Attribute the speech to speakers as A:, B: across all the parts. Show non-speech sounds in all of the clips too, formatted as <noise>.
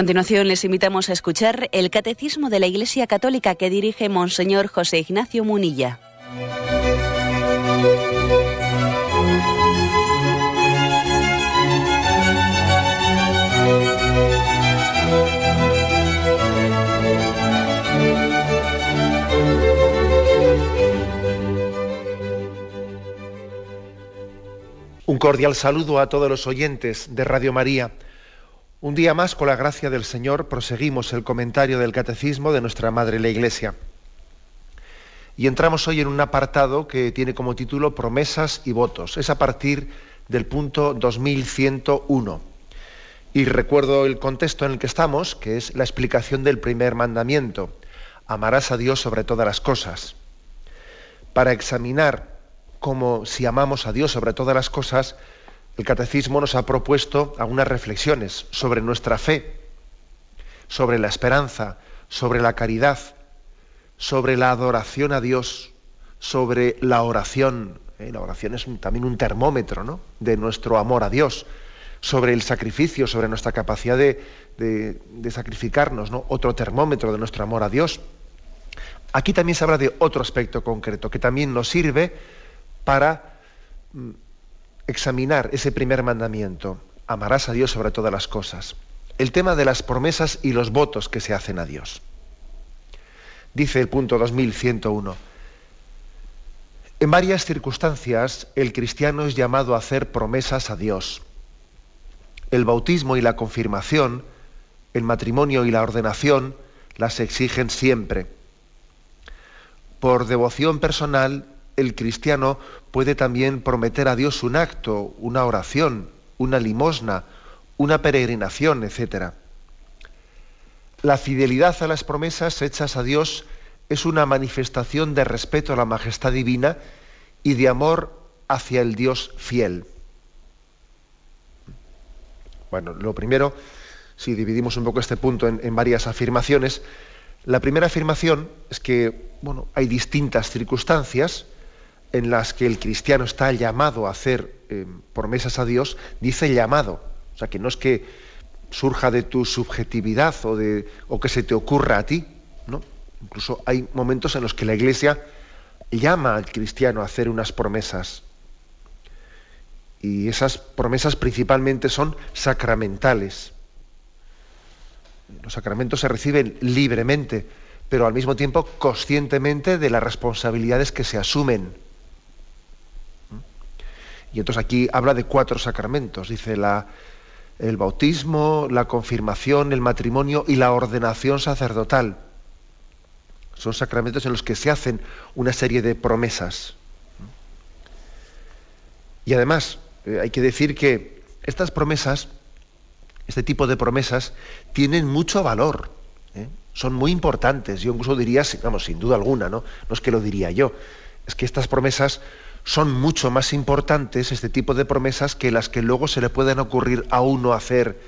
A: A continuación les invitamos a escuchar el Catecismo de la Iglesia Católica que dirige Monseñor José Ignacio Munilla.
B: Un cordial saludo a todos los oyentes de Radio María. Un día más, con la gracia del Señor, proseguimos el comentario del Catecismo de nuestra Madre la Iglesia. Y entramos hoy en un apartado que tiene como título Promesas y votos. Es a partir del punto 2101. Y recuerdo el contexto en el que estamos, que es la explicación del primer mandamiento. Amarás a Dios sobre todas las cosas. Para examinar como si amamos a Dios sobre todas las cosas, el catecismo nos ha propuesto algunas reflexiones sobre nuestra fe, sobre la esperanza, sobre la caridad, sobre la adoración a Dios, sobre la oración. ¿eh? La oración es también un termómetro ¿no? de nuestro amor a Dios, sobre el sacrificio, sobre nuestra capacidad de, de sacrificarnos, ¿no? otro termómetro de nuestro amor a Dios. Aquí también se habla de otro aspecto concreto que también nos sirve para mm, examinar ese primer mandamiento, amarás a Dios sobre todas las cosas. El tema de las promesas y los votos que se hacen a Dios. Dice el punto 2101. En varias circunstancias el cristiano es llamado a hacer promesas a Dios. El bautismo y la confirmación, el matrimonio y la ordenación las exigen siempre. Por devoción personal el cristiano puede también prometer a Dios un acto, una oración, una limosna, una peregrinación, etc. La fidelidad a las promesas hechas a Dios es una manifestación de respeto a la majestad divina y de amor hacia el Dios fiel. Bueno, lo primero, si dividimos un poco este punto en, en varias afirmaciones, la primera afirmación es que bueno, hay distintas circunstancias en las que el cristiano está llamado a hacer eh, promesas a Dios, dice llamado. O sea, que no es que surja de tu subjetividad o, de, o que se te ocurra a ti. ¿no? Incluso hay momentos en los que la Iglesia llama al cristiano a hacer unas promesas. Y esas promesas principalmente son sacramentales. Los sacramentos se reciben libremente, pero al mismo tiempo conscientemente de las responsabilidades que se asumen. Y entonces aquí habla de cuatro sacramentos, dice el bautismo, la confirmación, el matrimonio y la ordenación sacerdotal. Son sacramentos en los que se hacen una serie de promesas. Y además, eh, hay que decir que estas promesas, este tipo de promesas, tienen mucho valor. ¿eh? Son muy importantes. Yo incluso diría, vamos, sin duda alguna, ¿no? No es que lo diría yo. Es que estas promesas son mucho más importantes este tipo de promesas que las que luego se le pueden ocurrir a uno hacer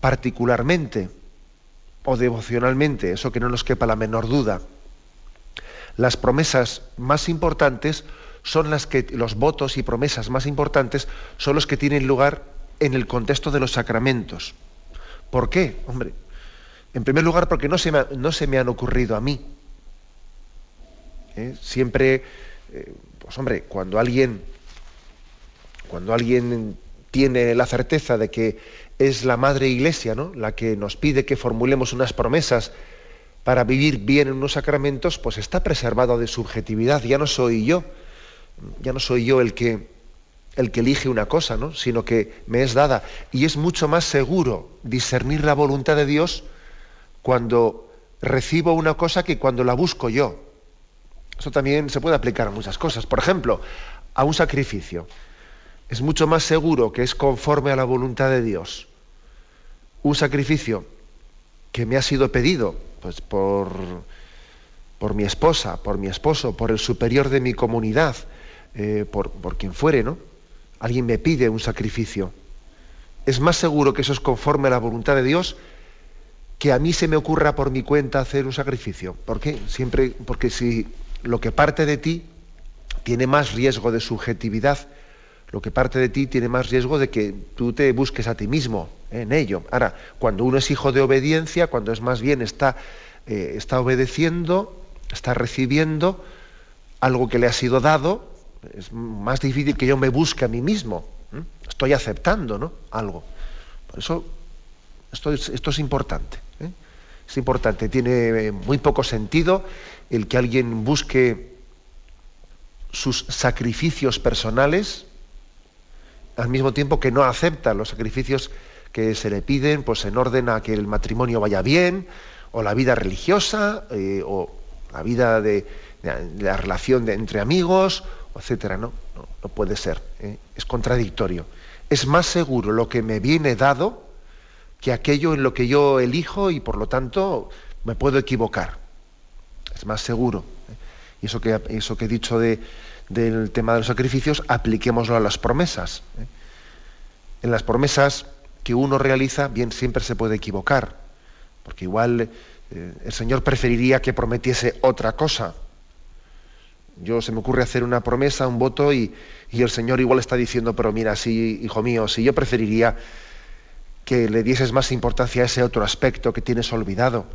B: particularmente o devocionalmente, eso que no nos quepa la menor duda. Las promesas más importantes son las que, los votos y promesas más importantes son los que tienen lugar en el contexto de los sacramentos. ¿Por qué? Hombre, en primer lugar porque no se me, no se me han ocurrido a mí. ¿Eh? Siempre eh, pues hombre, cuando alguien, cuando alguien tiene la certeza de que es la Madre Iglesia, ¿no? la que nos pide que formulemos unas promesas para vivir bien en unos sacramentos, pues está preservado de subjetividad. Ya no soy yo, ya no soy yo el que, el que elige una cosa, ¿no? sino que me es dada. Y es mucho más seguro discernir la voluntad de Dios cuando recibo una cosa que cuando la busco yo. Eso también se puede aplicar a muchas cosas. Por ejemplo, a un sacrificio. Es mucho más seguro que es conforme a la voluntad de Dios. Un sacrificio que me ha sido pedido pues, por, por mi esposa, por mi esposo, por el superior de mi comunidad, eh, por, por quien fuere, ¿no? Alguien me pide un sacrificio. Es más seguro que eso es conforme a la voluntad de Dios que a mí se me ocurra por mi cuenta hacer un sacrificio. ¿Por qué? Siempre, porque si lo que parte de ti tiene más riesgo de subjetividad, lo que parte de ti tiene más riesgo de que tú te busques a ti mismo en ello. Ahora, cuando uno es hijo de obediencia, cuando es más bien está, eh, está obedeciendo, está recibiendo algo que le ha sido dado, es más difícil que yo me busque a mí mismo. Estoy aceptando ¿no? algo. Por eso esto es, esto es importante. ¿eh? Es importante. Tiene muy poco sentido el que alguien busque sus sacrificios personales al mismo tiempo que no acepta los sacrificios que se le piden pues en orden a que el matrimonio vaya bien o la vida religiosa eh, o la vida de, la relación de, entre amigos etcétera no, no, puede ser ¿eh? es contradictorio. Es más seguro lo que me viene dado que aquello en lo que yo elijo y por lo tanto me puedo equivocar es más seguro ¿eh? y eso que eso que he dicho de del tema de los sacrificios, apliquémoslo a las promesas. ¿eh? En las promesas que uno realiza, bien, siempre se puede equivocar, porque igual eh, el Señor preferiría que prometiese otra cosa. Yo se me ocurre hacer una promesa, un voto, y, y el Señor igual está diciendo, pero mira, sí, hijo mío, si yo preferiría que le dieses más importancia a ese otro aspecto que tienes olvidado.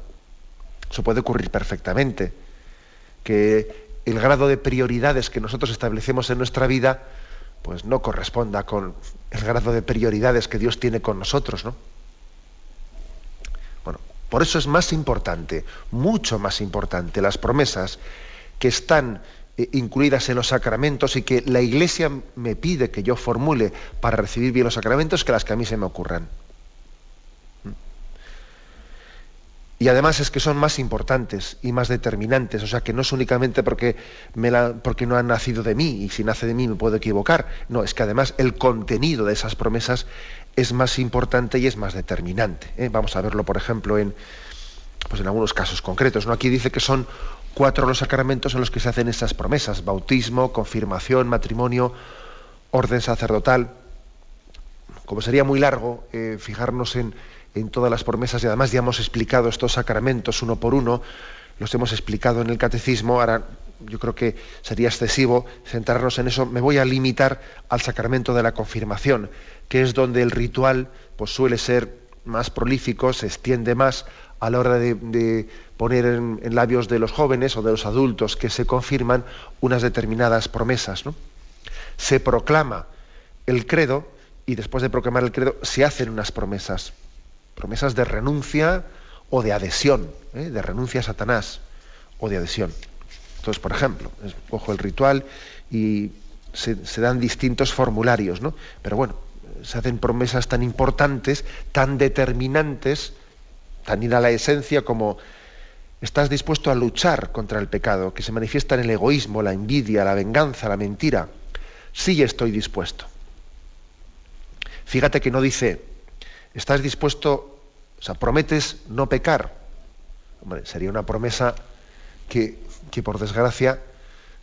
B: Eso puede ocurrir perfectamente. Que el grado de prioridades que nosotros establecemos en nuestra vida, pues no corresponda con el grado de prioridades que Dios tiene con nosotros, ¿no? Bueno, por eso es más importante, mucho más importante, las promesas que están eh, incluidas en los sacramentos y que la Iglesia me pide que yo formule para recibir bien los sacramentos que las que a mí se me ocurran. Y además es que son más importantes y más determinantes, o sea que no es únicamente porque, porque no han nacido de mí y si nace de mí me puedo equivocar, no, es que además el contenido de esas promesas es más importante y es más determinante. ¿eh? Vamos a verlo, por ejemplo, en, pues en algunos casos concretos. ¿no? Aquí dice que son cuatro los sacramentos en los que se hacen esas promesas, bautismo, confirmación, matrimonio, orden sacerdotal. Como sería muy largo eh, fijarnos en en todas las promesas y además ya hemos explicado estos sacramentos uno por uno, los hemos explicado en el catecismo, ahora yo creo que sería excesivo centrarnos en eso, me voy a limitar al sacramento de la confirmación, que es donde el ritual pues, suele ser más prolífico, se extiende más a la hora de, poner en, labios de los jóvenes o de los adultos que se confirman unas determinadas promesas. Se proclama el credo y después de proclamar el credo se hacen unas promesas promesas de renuncia o de adhesión, ¿eh? de renuncia a Satanás o de adhesión. Entonces, por ejemplo, cojo el ritual y se, dan distintos formularios, ¿no? Pero bueno, se hacen promesas tan importantes, tan determinantes, tan ir a la esencia como estás dispuesto a luchar contra el pecado, que se manifiesta en el egoísmo, la envidia, la venganza, la mentira. Sí estoy dispuesto. Fíjate que no dice, ¿Estás dispuesto, o sea, prometes no pecar? Hombre, sería una promesa que, por desgracia,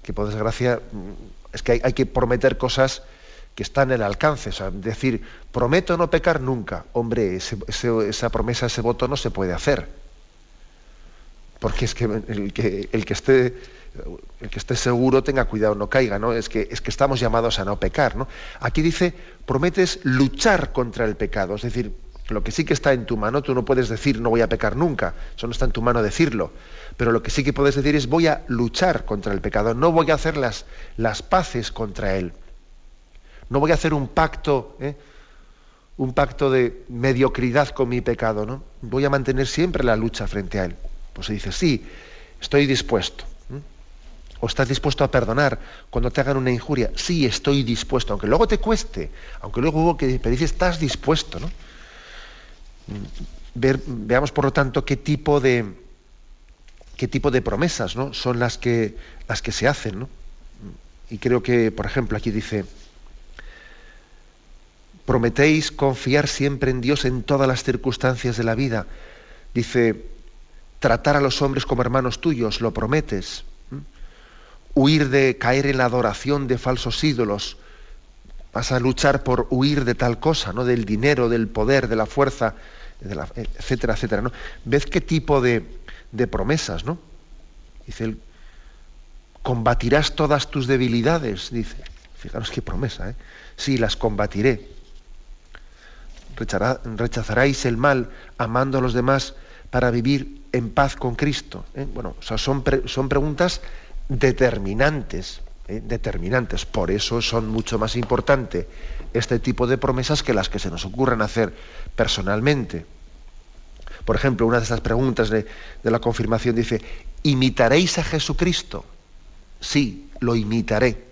B: que por desgracia, mm, es que hay, que prometer cosas que están en el alcance. O sea, decir, prometo no pecar nunca. Hombre, esa promesa, ese voto no se puede hacer. Porque es que el que, el que esté el que esté seguro tenga cuidado, no caiga, ¿no? Es que, es que estamos llamados a no pecar, ¿no? Aquí dice, prometes luchar contra el pecado, es decir, lo que sí que está en tu mano, tú no puedes decir no voy a pecar nunca, eso no está en tu mano decirlo, pero lo que sí que puedes decir es voy a luchar contra el pecado, no voy a hacer las, las paces contra él, no voy a hacer un pacto, ¿eh? un pacto de mediocridad con mi pecado, ¿no? Voy a mantener siempre la lucha frente a él. Pues se dice, sí, estoy dispuesto. ¿O estás dispuesto a perdonar cuando te hagan una injuria? Sí, estoy dispuesto, aunque luego te cueste, aunque luego que te dice, estás dispuesto, ¿no? veamos, por lo tanto, qué tipo de, qué tipo de promesas ¿no? son las que, las que se hacen. ¿no? Y creo que, por ejemplo, aquí dice, prometéis confiar siempre en Dios en todas las circunstancias de la vida. Dice, tratar a los hombres como hermanos tuyos, lo prometes huir de caer en la adoración de falsos ídolos, vas a luchar por huir de tal cosa, ¿no? Del dinero, del poder, de la fuerza, etcétera, etcétera, ¿no? ¿Ves qué tipo de, promesas, ¿no? Dice combatirás todas tus debilidades, dice. Fijaros qué promesa, ¿eh? Sí, las combatiré. rechazaráis el mal amando a los demás para vivir en paz con Cristo. ¿eh? Bueno, son, son preguntas determinantes, ¿eh? determinantes. Por eso son mucho más importantes este tipo de promesas que las que se nos ocurren hacer personalmente. Por ejemplo, una de esas preguntas de, la confirmación dice, ¿imitaréis a Jesucristo? Sí, lo imitaré.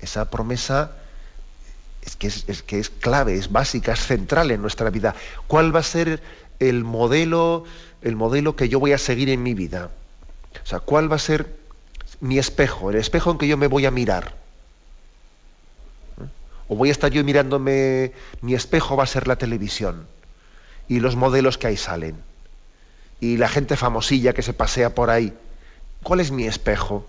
B: Esa promesa es es, que es clave, es básica, es central en nuestra vida. ¿Cuál va a ser el modelo, el modelo que yo voy a seguir en mi vida? O sea, ¿cuál va a ser mi espejo, el espejo en que yo me voy a mirar? ¿O voy a estar yo mirándome, mi espejo va a ser la televisión y los modelos que ahí salen? Y la gente famosilla que se pasea por ahí. ¿Cuál es mi espejo?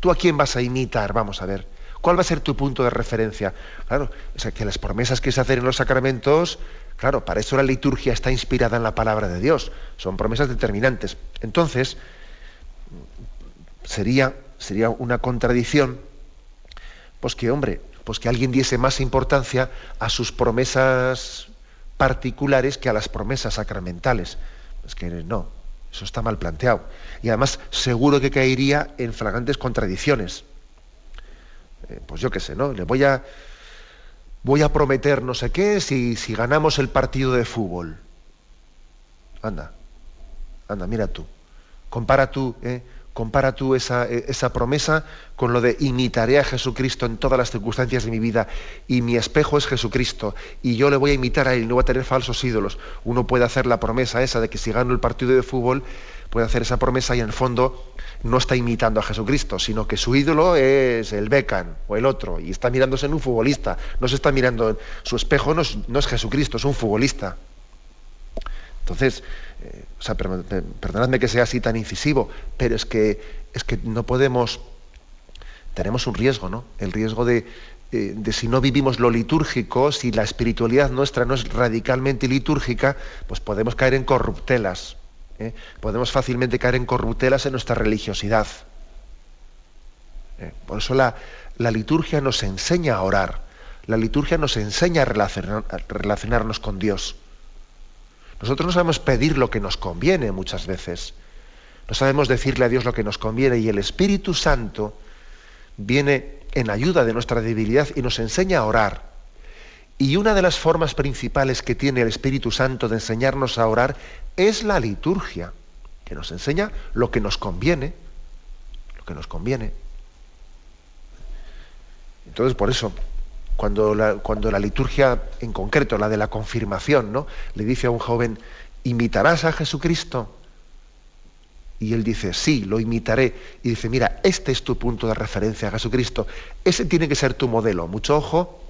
B: ¿Tú a quién vas a imitar? Vamos a ver. ¿Cuál va a ser tu punto de referencia? Claro, o sea, que las promesas que se hacen en los sacramentos, claro, para eso la liturgia está inspirada en la palabra de Dios. Son promesas determinantes. Entonces, sería, sería una contradicción, pues que, hombre, pues que alguien diese más importancia a sus promesas particulares que a las promesas sacramentales. Es que no, eso está mal planteado. Y además seguro que caería en flagrantes contradicciones. Eh, pues yo qué sé, ¿no? Le voy a, voy a prometer no sé qué si, si ganamos el partido de fútbol. Anda, anda, mira tú. Compara tú, ¿eh? Compara tú esa, eh, esa, promesa con lo de imitaré a Jesucristo en todas las circunstancias de mi vida y mi espejo es Jesucristo y yo le voy a imitar a él, no voy a tener falsos ídolos. Uno puede hacer la promesa esa de que si gano el partido de fútbol, puede hacer esa promesa y en el fondo no está imitando a Jesucristo, sino que su ídolo es el Beckham o el otro, y está mirándose en un futbolista, no se está mirando, su espejo no es, Jesucristo, es un futbolista. Entonces, eh, perdonadme que sea así tan incisivo, pero es que, es que no podemos, tenemos un riesgo, ¿no? El riesgo de, eh, si no vivimos lo litúrgico, si la espiritualidad nuestra no es radicalmente litúrgica, pues podemos caer en corruptelas ¿eh? podemos fácilmente caer en corruptelas en nuestra religiosidad. por eso la, liturgia nos enseña a orar, la liturgia nos enseña a, relacionarnos con Dios. Nosotros no sabemos pedir lo que nos conviene muchas veces. No sabemos decirle a Dios lo que nos conviene y el Espíritu Santo viene en ayuda de nuestra debilidad y nos enseña a orar. Y una de las formas principales que tiene el Espíritu Santo de enseñarnos a orar es la liturgia, que nos enseña lo que nos conviene, lo que nos conviene. Entonces, por eso, cuando la, liturgia, en concreto la de la confirmación, ¿no? le dice a un joven, ¿imitarás a Jesucristo? Y él dice, sí, lo imitaré. Y dice, mira, este es tu punto de referencia a Jesucristo. Ese tiene que ser tu modelo. Mucho ojo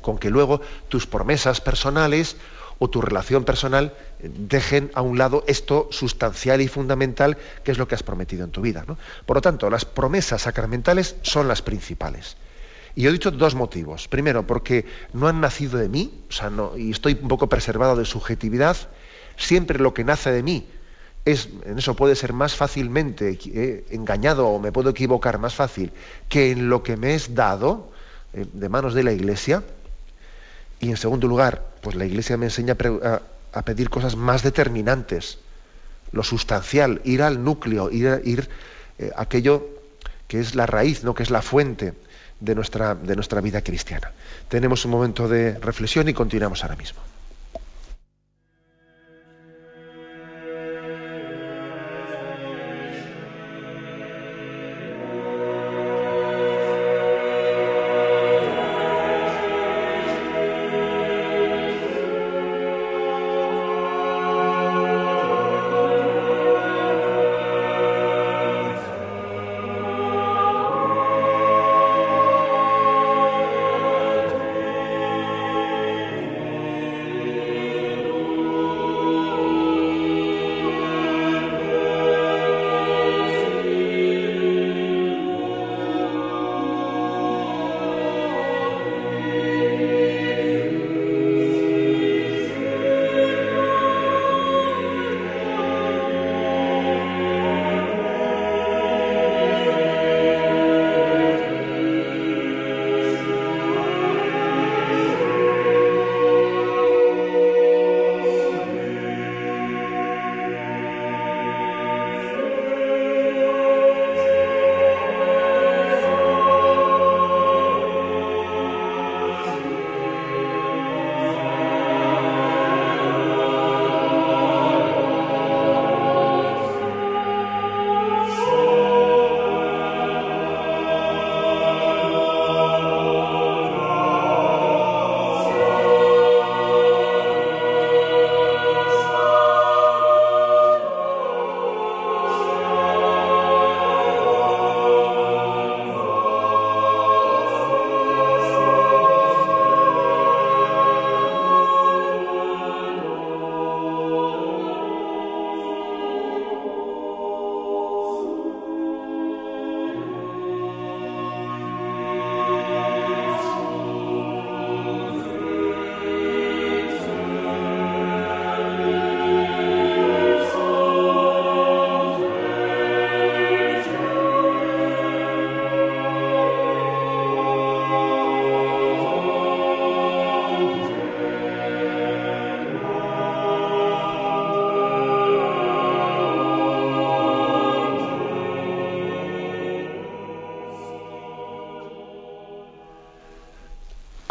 B: con que luego tus promesas personales o tu relación personal dejen a un lado esto sustancial y fundamental que es lo que has prometido en tu vida. Por lo tanto, las promesas sacramentales son las principales. Y yo he dicho dos motivos. Primero, porque no han nacido de mí, o sea, no, y estoy un poco preservado de subjetividad. Siempre lo que nace de mí es, en eso puede ser más fácilmente eh, engañado o me puedo equivocar más fácil que en lo que me es dado eh, de manos de la Iglesia. Y en segundo lugar, pues la Iglesia me enseña a, pedir cosas más determinantes, lo sustancial, ir al núcleo, ir, a, ir eh, aquello que es la raíz, ¿no? que es la fuente de nuestra, de nuestra vida cristiana. Tenemos un momento de reflexión y continuamos ahora mismo.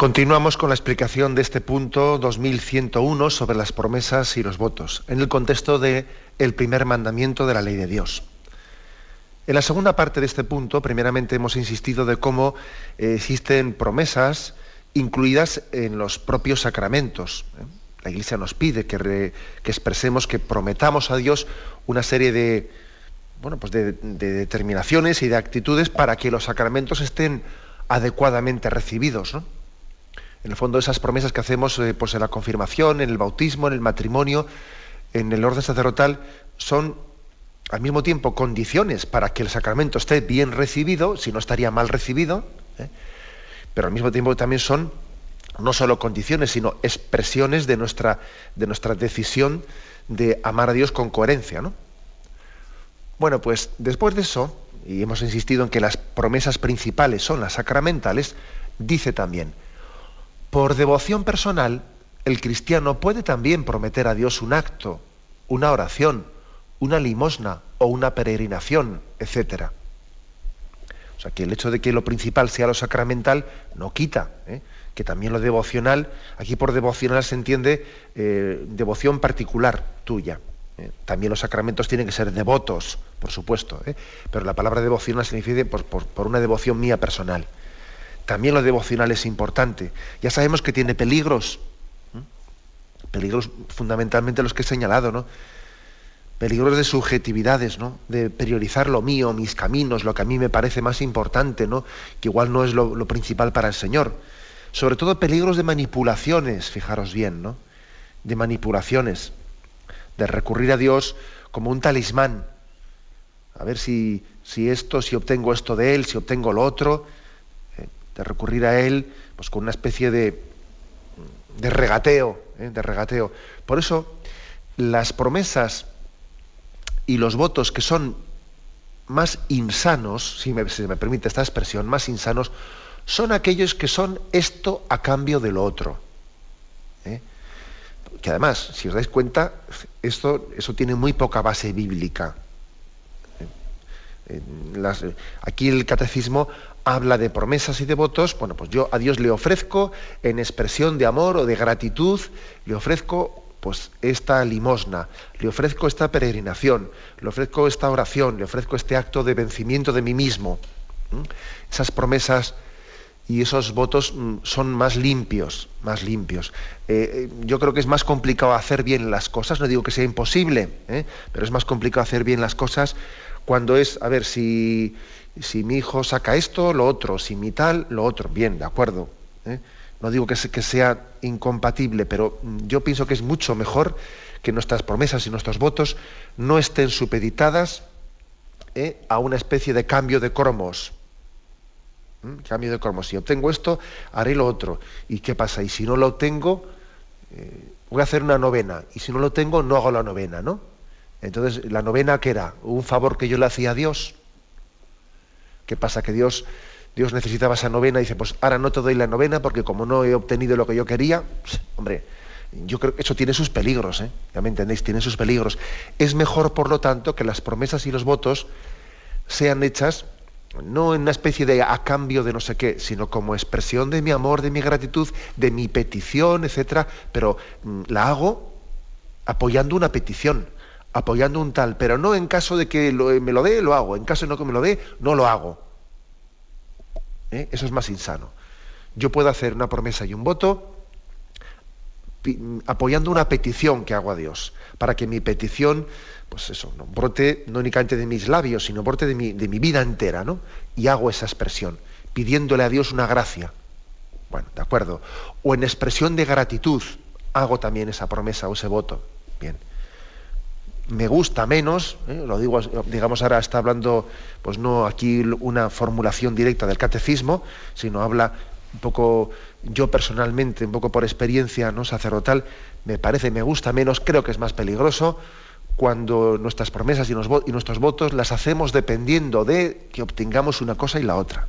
B: Continuamos con la explicación de este punto 2101 sobre las promesas y los votos, en el contexto de el primer mandamiento de la ley de Dios. En la segunda parte de este punto, primeramente hemos insistido de cómo eh, existen promesas incluidas en los propios sacramentos. ¿eh? La Iglesia nos pide que, expresemos, que prometamos a Dios una serie de, bueno, pues de determinaciones y de actitudes para que los sacramentos estén adecuadamente recibidos. ¿no? En el fondo, esas promesas que hacemos eh, pues en la confirmación, en el bautismo, en el matrimonio, en el orden sacerdotal, son al mismo tiempo condiciones para que el sacramento esté bien recibido, si no estaría mal recibido, ¿eh? pero al mismo tiempo también son no solo condiciones, sino expresiones de nuestra, de nuestra decisión de amar a Dios con coherencia. ¿no? Bueno, pues después de eso, y hemos insistido en que las promesas principales son las sacramentales, dice también, por devoción personal, el cristiano puede también prometer a Dios un acto, una oración, una limosna o una peregrinación, etc. O sea, que el hecho de que lo principal sea lo sacramental no quita ¿eh? que también lo devocional, aquí por devocional se entiende eh, devoción particular tuya. ¿eh? También los sacramentos tienen que ser devotos, por supuesto, pero la palabra devocional significa por una devoción mía personal. También lo devocional es importante. Ya sabemos que tiene peligros, peligros fundamentalmente los que he señalado, ¿no? Peligros de subjetividades, ¿no? De priorizar lo mío, mis caminos, lo que a mí me parece más importante, ¿no? Que igual no es lo, lo principal para el Señor. Sobre todo peligros de manipulaciones, fijaros bien, ¿no? De manipulaciones, de recurrir a Dios como un talismán. A ver si, si esto, si obtengo esto de Él, si obtengo lo otro de recurrir a él pues con una especie de, de regateo, ¿eh? de regateo. Por eso las promesas y los votos que son más insanos, si me, se me permite esta expresión, más insanos, son aquellos que son esto a cambio de lo otro. ¿eh? Que además, si os dais cuenta, esto, eso tiene muy poca base bíblica. ¿eh? aquí el catecismo habla de promesas y de votos, bueno, pues yo a Dios le ofrezco en expresión de amor o de gratitud, le ofrezco pues esta limosna, le ofrezco esta peregrinación, le ofrezco esta oración, le ofrezco este acto de vencimiento de mí mismo. Esas promesas y esos votos mm, son más limpios, más limpios. Eh, eh, yo creo que es más complicado hacer bien las cosas, no digo que sea imposible, ¿eh? pero es más complicado hacer bien las cosas cuando es, a ver, si si mi hijo saca esto, lo otro, si mi tal, lo otro. Bien, de acuerdo. ¿eh? No digo que, sea incompatible, pero yo pienso que es mucho mejor que nuestras promesas y nuestros votos no estén supeditadas ¿eh? a una especie de cambio de cromos. ¿Mm? Cambio de cromos. Si obtengo esto, haré lo otro. ¿Y qué pasa? Y si no lo tengo, eh, voy a hacer una novena. Y si no lo tengo, no hago la novena, ¿no? Entonces, ¿la novena qué era? ¿Un favor que yo le hacía a Dios? ¿Qué pasa? Que Dios, Dios necesitaba esa novena y dice, pues ahora no te doy la novena porque como no he obtenido lo que yo quería, pues, hombre, yo creo que eso tiene sus peligros, ¿eh? ya me entendéis, tiene sus peligros. Es mejor, por lo tanto, que las promesas y los votos sean hechas no en una especie de a cambio de no sé qué, sino como expresión de mi amor, de mi gratitud, de mi petición, etcétera, pero mm, la hago apoyando una petición apoyando un tal, pero no en caso de que me lo dé, lo hago, en caso de no que me lo dé, no lo hago. ¿Eh? Eso es más insano. Yo puedo hacer una promesa y un voto apoyando una petición que hago a Dios, para que mi petición, pues eso, no brote no únicamente de mis labios, sino brote de mi, de mi vida entera, ¿no? Y hago esa expresión, pidiéndole a Dios una gracia. Bueno, de acuerdo. O en expresión de gratitud, hago también esa promesa o ese voto. Bien me gusta menos, ¿eh? lo digo, digamos ahora está hablando, pues no aquí una formulación directa del catecismo, sino habla un poco, yo personalmente, un poco por experiencia no sacerdotal, me parece, me gusta menos, creo que es más peligroso cuando nuestras promesas y, nuestros votos las hacemos dependiendo de que obtengamos una cosa y la otra.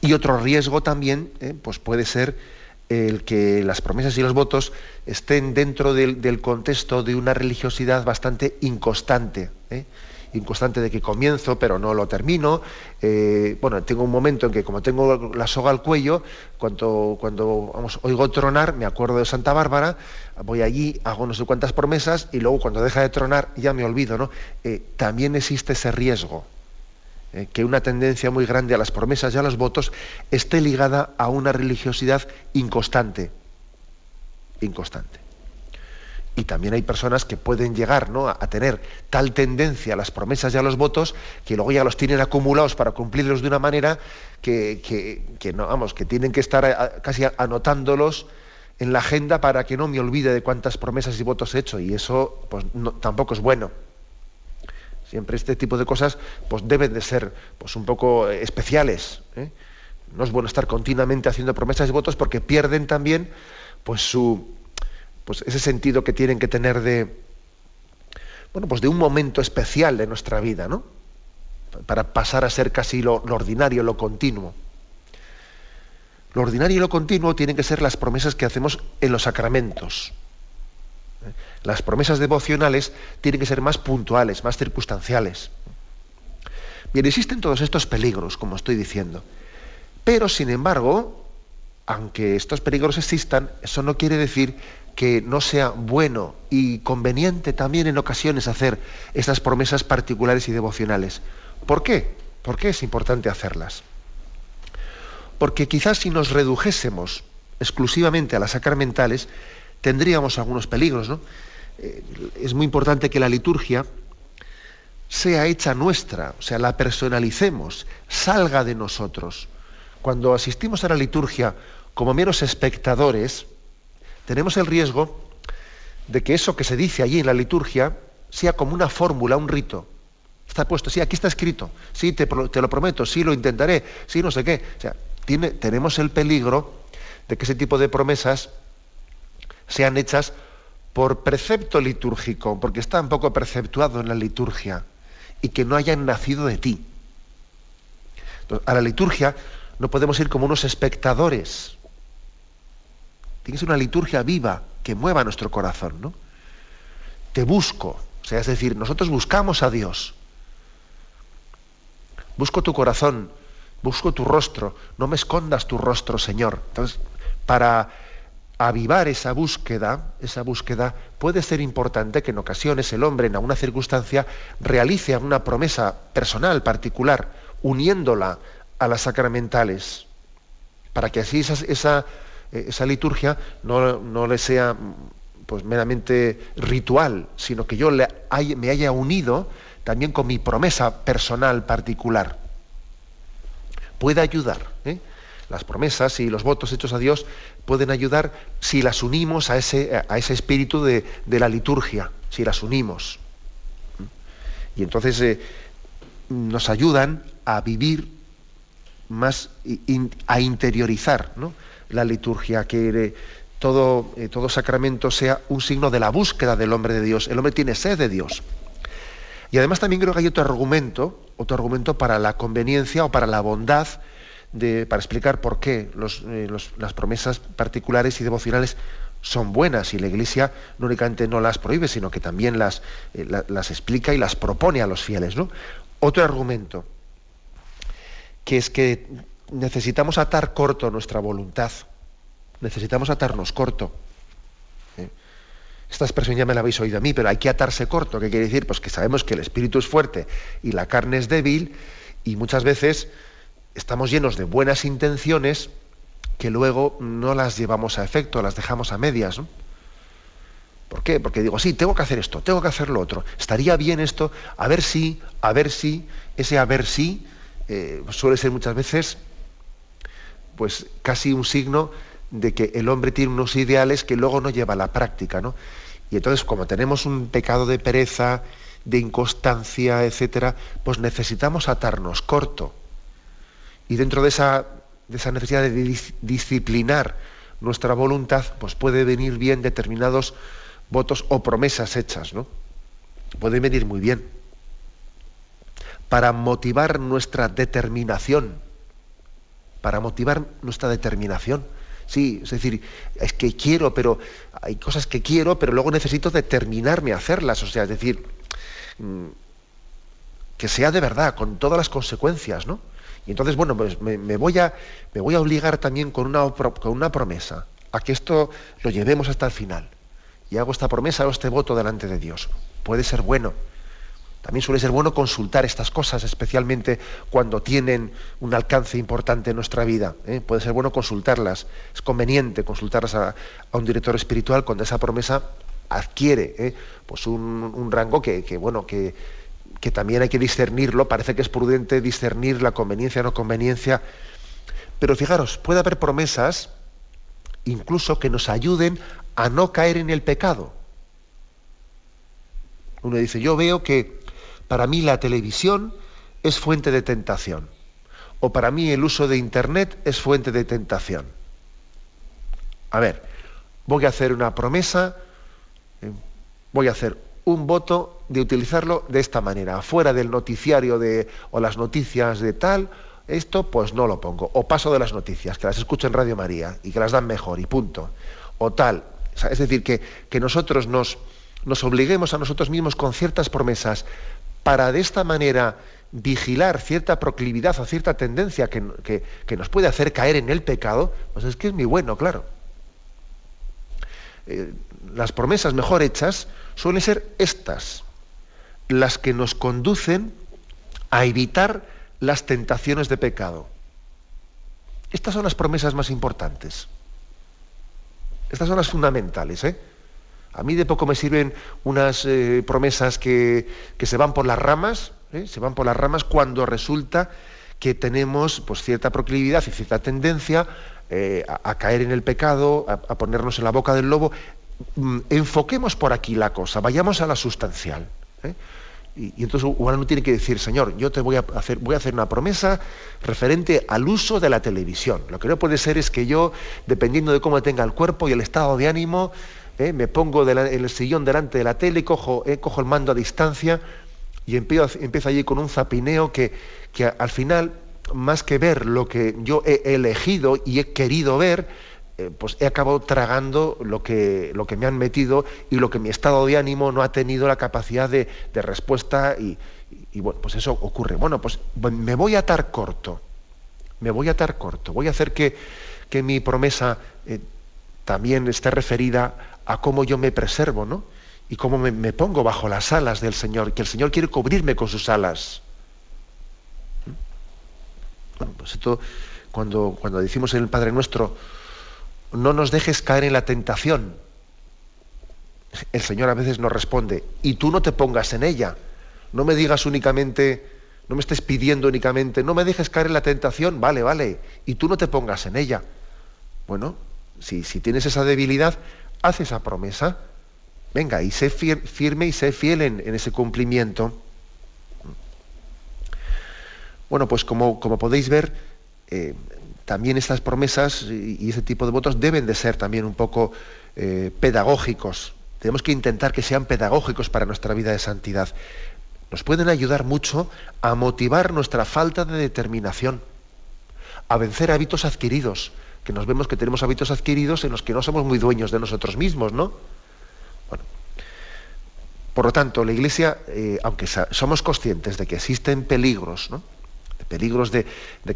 B: Y otro riesgo también, ¿eh? pues puede ser el que las promesas y los votos estén dentro del, contexto de una religiosidad bastante inconstante ¿eh? inconstante de que comienzo pero no lo termino. Eh, bueno, tengo un momento en que como tengo la soga al cuello, cuando, cuando vamos, oigo tronar, me acuerdo de Santa Bárbara, voy allí, hago no sé cuántas promesas y luego cuando deja de tronar ya me olvido. ¿no? Eh, también existe ese riesgo. Eh, que una tendencia muy grande a las promesas y a los votos esté ligada a una religiosidad inconstante. Inconstante. Y también hay personas que pueden llegar ¿no? a, tener tal tendencia a las promesas y a los votos que luego ya los tienen acumulados para cumplirlos de una manera que, no, vamos, que tienen que estar casi anotándolos en la agenda para que no me olvide de cuántas promesas y votos he hecho. Y eso pues, tampoco es bueno. Siempre este tipo de cosas pues, deben de ser pues, un poco especiales. ¿eh? No es bueno estar continuamente haciendo promesas y votos porque pierden también pues, su, pues ese sentido que tienen que tener de, bueno, pues de un momento especial de nuestra vida, ¿no? Para pasar a ser casi lo, ordinario, lo continuo. Lo ordinario y lo continuo tienen que ser las promesas que hacemos en los sacramentos. Las promesas devocionales tienen que ser más puntuales, más circunstanciales. Bien, existen todos estos peligros, como estoy diciendo. Pero, sin embargo, aunque estos peligros existan, eso no quiere decir que no sea bueno y conveniente también en ocasiones hacer estas promesas particulares y devocionales. ¿Por qué? ¿Por qué es importante hacerlas? Porque quizás si nos redujésemos exclusivamente a las sacramentales, tendríamos algunos peligros. ¿no? Eh, es muy importante que la liturgia sea hecha nuestra, o sea, la personalicemos, salga de nosotros. Cuando asistimos a la liturgia como meros espectadores, tenemos el riesgo de que eso que se dice allí en la liturgia sea como una fórmula, un rito. Está puesto, sí, aquí está escrito, sí, te, lo prometo, sí, lo intentaré, sí, no sé qué. O sea, tenemos el peligro de que ese tipo de promesas sean hechas por precepto litúrgico, porque está un poco perceptuado en la liturgia, y que no hayan nacido de ti. a la liturgia no podemos ir como unos espectadores, tiene que ser una liturgia viva que mueva nuestro corazón, ¿no? Te busco, o sea, es decir, nosotros buscamos a Dios. Busco tu corazón, busco tu rostro, no me escondas tu rostro, Señor. Entonces, para avivar esa búsqueda, esa búsqueda puede ser importante que en ocasiones el hombre en alguna circunstancia realice una promesa personal, particular, uniéndola a las sacramentales, para que así esa eh, esa liturgia no, le sea pues meramente ritual, sino que yo le me haya unido también con mi promesa personal particular. Puede ayudar. ¿eh? Las promesas y los votos hechos a Dios pueden ayudar si las unimos a ese, a ese espíritu de, la liturgia, si las unimos. Y entonces eh, nos ayudan a vivir más, a interiorizar, ¿no? la liturgia, que todo, eh, todo sacramento sea un signo de la búsqueda del hombre de Dios. El hombre tiene sed de Dios. Y además también creo que hay otro argumento, otro argumento para la conveniencia o para la bondad, para explicar por qué eh, las promesas particulares y devocionales son buenas y la Iglesia no únicamente no las prohíbe, sino que también las, eh, las explica y las propone a los fieles. ¿no? Otro argumento, que es que necesitamos atar corto nuestra voluntad. Necesitamos atarnos corto. ¿Eh? Esta expresión ya me la habéis oído a mí, pero hay que atarse corto. ¿Qué quiere decir? Pues que sabemos que el espíritu es fuerte y la carne es débil y muchas veces estamos llenos de buenas intenciones que luego no las llevamos a efecto, las dejamos a medias. ¿Por qué? Porque digo, sí, tengo que hacer esto, tengo que hacer lo otro. Estaría bien esto, a ver si, a ver si, ese a ver si eh, suele ser muchas veces pues casi un signo de que el hombre tiene unos ideales que luego no lleva a la práctica, ¿no? Y entonces, como tenemos un pecado de pereza, de inconstancia, etcétera, pues necesitamos atarnos corto. Y dentro de esa, de esa necesidad de disciplinar nuestra voluntad, pues puede venir bien determinados votos o promesas hechas, ¿no? Pueden venir muy bien para motivar nuestra determinación para motivar nuestra determinación. Sí, es decir, es que quiero, pero hay cosas que quiero, pero luego necesito determinarme a hacerlas. O sea, es decir, mm, que sea de verdad, con todas las consecuencias, ¿no? Y entonces, bueno, pues me, voy, a, me voy a obligar también con una, promesa a que esto lo llevemos hasta el final. Y hago esta promesa, hago este voto delante de Dios. Puede ser bueno. También suele ser bueno consultar estas cosas, especialmente cuando tienen un alcance importante en nuestra vida. ¿eh? Puede ser bueno consultarlas. Es conveniente consultarlas a, un director espiritual cuando esa promesa adquiere ¿eh? pues un, rango que, bueno, que, que también hay que discernirlo. Parece que es prudente discernir la conveniencia o no conveniencia. Pero fijaros, puede haber promesas incluso que nos ayuden a no caer en el pecado. Uno dice, yo veo que para mí la televisión es fuente de tentación. O para mí el uso de Internet es fuente de tentación. A ver, voy a hacer una promesa, eh, voy a hacer un voto de utilizarlo de esta manera, fuera del noticiario de, o las noticias de tal, esto pues no lo pongo. O paso de las noticias, que las escucho en Radio María y que las dan mejor y punto. O tal. es decir, que, nosotros nos, nos obliguemos a nosotros mismos con ciertas promesas para de esta manera vigilar cierta proclividad o cierta tendencia que, nos puede hacer caer en el pecado, pues es que es muy bueno, claro. Eh, las promesas mejor hechas suelen ser estas, las que nos conducen a evitar las tentaciones de pecado. Estas son las promesas más importantes. Estas son las fundamentales. ¿eh? A mí de poco me sirven unas eh, promesas que, se van por las ramas, ¿eh? se van por las ramas cuando resulta que tenemos pues, cierta proclividad y cierta tendencia a, caer en el pecado, a, a, ponernos en la boca del lobo. Mm, enfoquemos por aquí la cosa, vayamos a la sustancial. Y, entonces uno tiene que decir, Señor, yo te voy a hacer, voy a hacer una promesa referente al uso de la televisión. Lo que no puede ser es que yo, dependiendo de cómo tenga el cuerpo y el estado de ánimo, eh, me pongo en el sillón delante de la tele, cojo, eh, cojo el mando a distancia y empiezo, empiezo allí con un zapineo que, que al final, más que ver lo que yo he elegido y he querido ver, eh, pues he acabado tragando lo que, lo que me han metido y lo que mi estado de ánimo no ha tenido la capacidad de, respuesta y, bueno, pues eso ocurre. Bueno, pues me voy a atar corto, me voy a atar corto, voy a hacer que, mi promesa eh, también esté referida a cómo yo me preservo, ¿no? Y cómo me, pongo bajo las alas del Señor, que el Señor quiere cubrirme con sus alas. ¿Mm? Bueno, pues esto, cuando, cuando decimos en el Padre Nuestro, no nos dejes caer en la tentación. El Señor a veces nos responde, y tú no te pongas en ella. No me digas únicamente, no me estés pidiendo únicamente, no me dejes caer en la tentación, vale, vale, y tú no te pongas en ella. Bueno, si, tienes esa debilidad, haz esa promesa. Venga, y sé firme y sé fiel en, ese cumplimiento. Bueno, pues como, como podéis ver, eh, también estas promesas y ese tipo de votos deben de ser también un poco eh, pedagógicos. Tenemos que intentar que sean pedagógicos para nuestra vida de santidad. Nos pueden ayudar mucho a motivar nuestra falta de determinación, a vencer hábitos adquiridos, que nos vemos que tenemos hábitos adquiridos en los que no somos muy dueños de nosotros mismos, ¿no? Por lo tanto, la Iglesia, eh, aunque somos conscientes de que existen peligros, ¿no? Peligros de,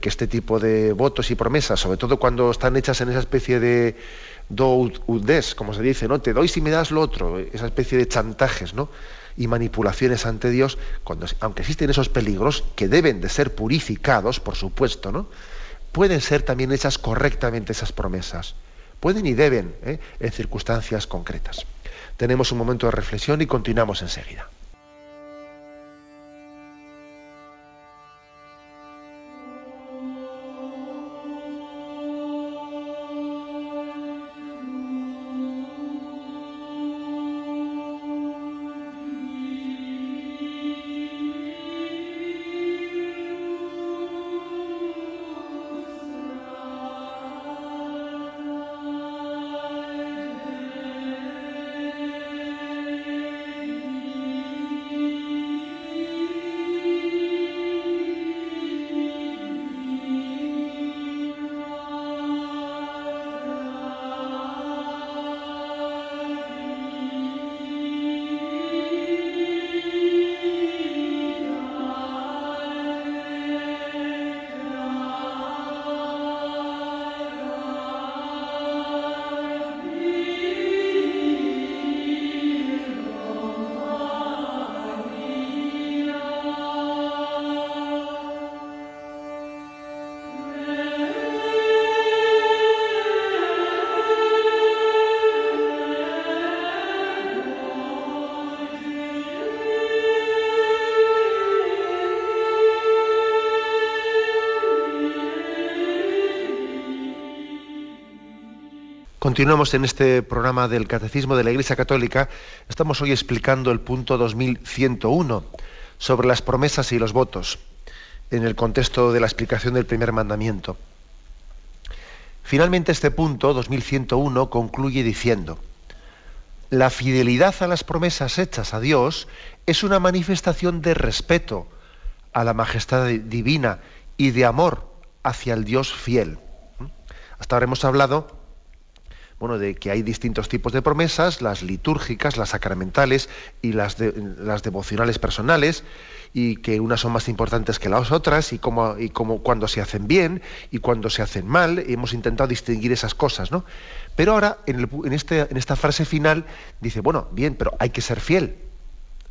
B: que este tipo de votos y promesas, sobre todo cuando están hechas en esa especie de do des, como se dice, ¿no? Te doy si me das lo otro, esa especie de chantajes, ¿no? y manipulaciones ante Dios, cuando, aunque existen esos peligros que deben de ser purificados, por supuesto, ¿no? pueden ser también hechas correctamente esas promesas. Pueden y deben, ¿eh? en circunstancias concretas. Tenemos un momento de reflexión y continuamos enseguida. Continuamos en este programa del Catecismo de la Iglesia Católica. Estamos hoy explicando el punto 2101 sobre las promesas y los votos en el contexto de la explicación del primer mandamiento. Finalmente este punto 2101 concluye diciendo, la fidelidad a las promesas hechas a Dios es una manifestación de respeto a la majestad divina y de amor hacia el Dios fiel. Hasta ahora hemos hablado bueno, de que hay distintos tipos de promesas, las litúrgicas, las sacramentales y las, las devocionales personales, y que unas son más importantes que las otras, y cómo, y cuando se hacen bien y cuando se hacen mal, hemos intentado distinguir esas cosas, ¿no? Pero ahora, en, este, en esta frase final, dice, bueno, bien, pero hay que ser fiel.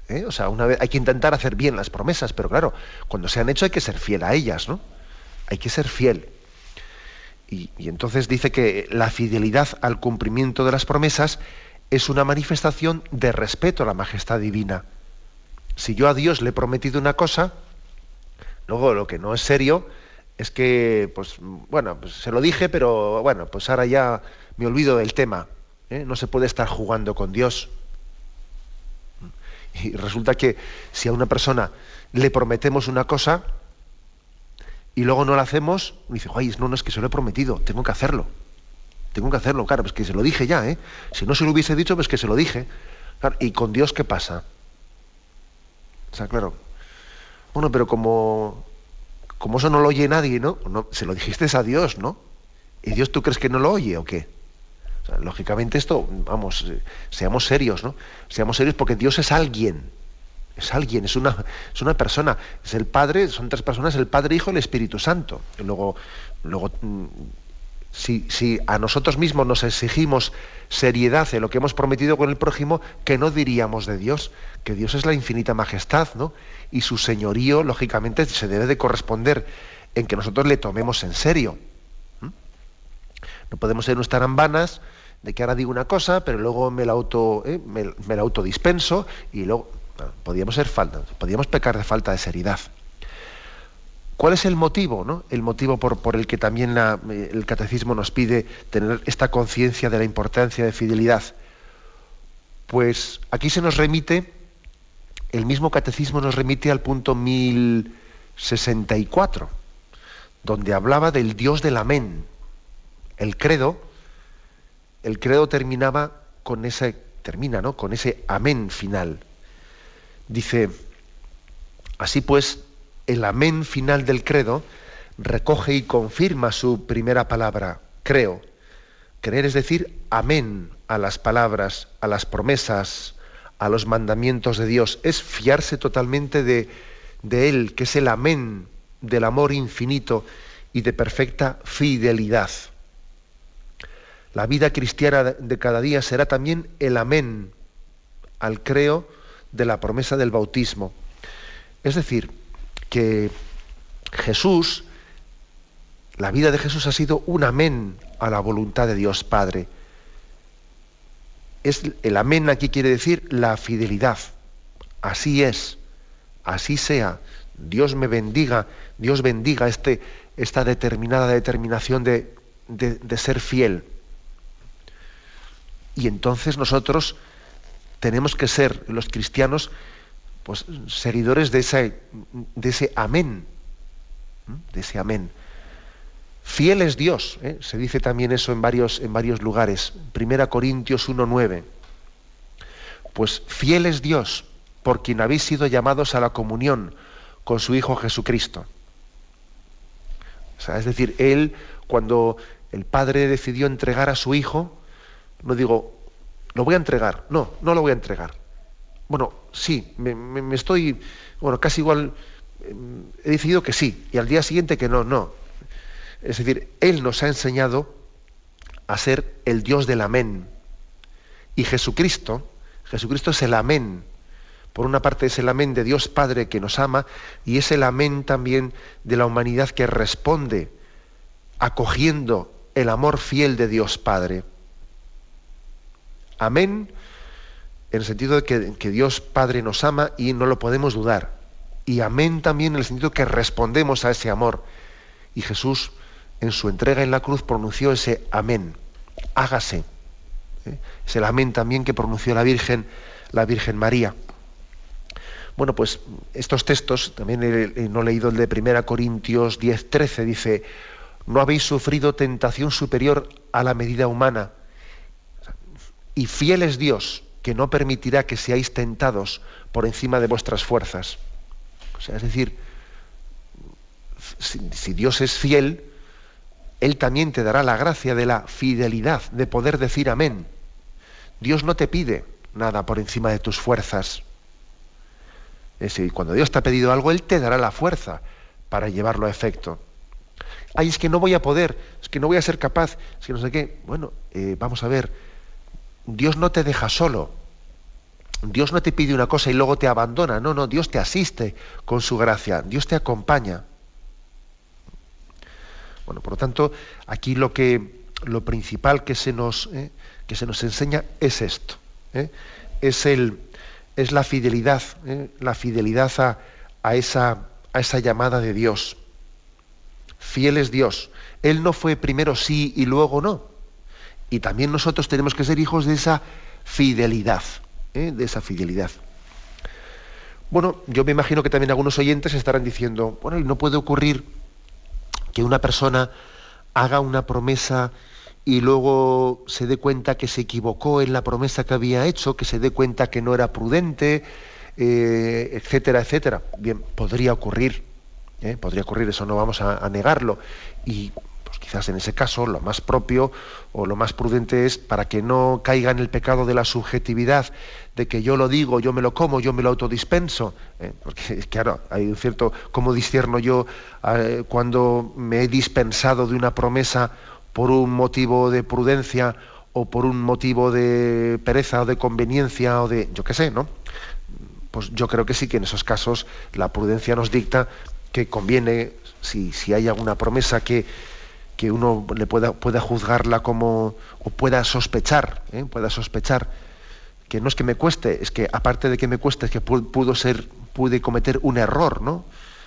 B: ¿eh? O sea, una vez hay que intentar hacer bien las promesas, pero claro, cuando se han hecho hay que ser fiel a ellas, ¿no? Hay que ser fiel. Y, entonces dice que la fidelidad al cumplimiento de las promesas es una manifestación de respeto a la majestad divina. Si yo a Dios le he prometido una cosa, luego lo que no es serio es que, pues, bueno, pues se lo dije, pero bueno, pues ahora ya me olvido del tema. ¿eh? No se puede estar jugando con Dios. Y resulta que si a una persona le prometemos una cosa, y luego no lo hacemos, dice, ay, no, no, es que se lo he prometido, tengo que hacerlo. Tengo que hacerlo, claro, pues que se lo dije ya, ¿eh? Si no se lo hubiese dicho, pues que se lo dije. ¿Y con Dios qué pasa? O sea, claro. Bueno, pero como, como eso no lo oye nadie, ¿no? no se lo dijiste a Dios, ¿no? ¿Y Dios tú crees que no lo oye o qué? O sea, lógicamente esto, vamos, eh, seamos serios, ¿no? Seamos serios porque Dios es alguien es alguien, es una, es una persona, es el Padre, son tres personas, el Padre, Hijo y el Espíritu Santo. Y luego, luego mm, si, si, a nosotros mismos nos exigimos seriedad en lo que hemos prometido con el prójimo, ¿qué no diríamos de Dios? Que Dios es la infinita majestad, ¿no? Y su señorío, lógicamente, se debe de corresponder en que nosotros le tomemos en serio. No podemos ser nuestras vanas de que ahora digo una cosa, pero luego me la auto, ¿eh? me, me la autodispenso y luego Podríamos ser falta, podríamos pecar de falta de seriedad. ¿Cuál es el motivo? No? El motivo por, el que también el catecismo nos pide tener esta conciencia de la importancia de fidelidad. Pues aquí se nos remite, el mismo catecismo nos remite al punto 1064, donde hablaba del Dios del Amén. El credo, el credo terminaba con ese, termina, ¿no? Con ese amén final. Dice, así pues, el amén final del credo recoge y confirma su primera palabra, creo. Creer es decir amén a las palabras, a las promesas, a los mandamientos de Dios. Es fiarse totalmente de, de Él, que es el amén del amor infinito y de perfecta fidelidad. La vida cristiana de cada día será también el amén al creo de la promesa del bautismo. Es decir, que Jesús, la vida de Jesús ha sido un amén a la voluntad de Dios Padre. Es, el amén aquí quiere decir la fidelidad. Así es, así sea. Dios me bendiga, Dios bendiga este, esta determinada determinación de, de ser fiel. Y entonces nosotros tenemos que ser los cristianos pues, seguidores de ese, de ese amén, de ese amén. Fiel es Dios, ¿eh? se dice también eso en varios, en varios lugares. Primera Corintios 1.9. Pues fiel es Dios, por quien habéis sido llamados a la comunión con su Hijo Jesucristo. Es decir, Él, cuando el Padre decidió entregar a su Hijo, no digo, lo voy a entregar. No, no lo voy a entregar. Bueno, sí, me, estoy, bueno, casi igual, em, he decidido que sí, y al día siguiente que no, no. Es decir, Él nos ha enseñado a ser el Dios del amén. Y Jesucristo, Jesucristo es el amén. Por una parte es el amén de Dios Padre que nos ama y es el amén también de la humanidad que responde acogiendo el amor fiel de Dios Padre. Amén, en el sentido de que, Dios Padre nos ama y no lo podemos dudar. Y amén también en el sentido que respondemos a ese amor. Y Jesús, en su entrega en la cruz, pronunció ese amén. hágase. ¿eh? Es el amén también que pronunció la Virgen, la Virgen María. Bueno, pues estos textos, también no he leído el de 1 Corintios 10, 13, dice, no habéis sufrido tentación superior a la medida humana. Y fiel es Dios, que no permitirá que seáis tentados por encima de vuestras fuerzas. O sea, es decir, si, Dios es fiel, Él también te dará la gracia de la fidelidad, de poder decir amén. Dios no te pide nada por encima de tus fuerzas. Es decir, cuando Dios te ha pedido algo, Él te dará la fuerza para llevarlo a efecto. Ay, es que no voy a poder, es que no voy a ser capaz, es que no sé qué. Bueno, eh, vamos a ver, Dios no te deja solo. Dios no te pide una cosa y luego te abandona. No, no, Dios te asiste con su gracia. Dios te acompaña. Bueno, por lo tanto, aquí lo que lo principal que se nos, eh, que se nos enseña es esto. Eh, es, el, es la fidelidad, eh, la fidelidad a, a, esa, a esa llamada de Dios. Fiel es Dios. Él no fue primero sí y luego no. Y también nosotros tenemos que ser hijos de esa fidelidad. ¿eh? de esa fidelidad. Bueno, yo me imagino que también algunos oyentes estarán diciendo, bueno, y no puede ocurrir que una persona haga una promesa y luego se dé cuenta que se equivocó en la promesa que había hecho, que se dé cuenta que no era prudente, eh, etcétera, etcétera. Bien, podría ocurrir, ¿eh? podría ocurrir, eso no vamos a, a negarlo. Y Quizás en ese caso lo más propio o lo más prudente es para que no caiga en el pecado de la subjetividad, de que yo lo digo, yo me lo como, yo me lo autodispenso. ¿eh? Porque <laughs> claro, hay un cierto, ¿cómo discierno yo eh, cuando me he dispensado de una promesa por un motivo de prudencia o por un motivo de pereza o de conveniencia o de, yo qué sé, ¿no? Pues yo creo que sí que en esos casos la prudencia nos dicta que conviene, si, si hay alguna promesa que, que uno le pueda, pueda juzgarla como, o pueda sospechar, ¿eh? pueda sospechar, que no es que me cueste, es que aparte de que me cueste, es que pudo ser, pude cometer un error, ¿no?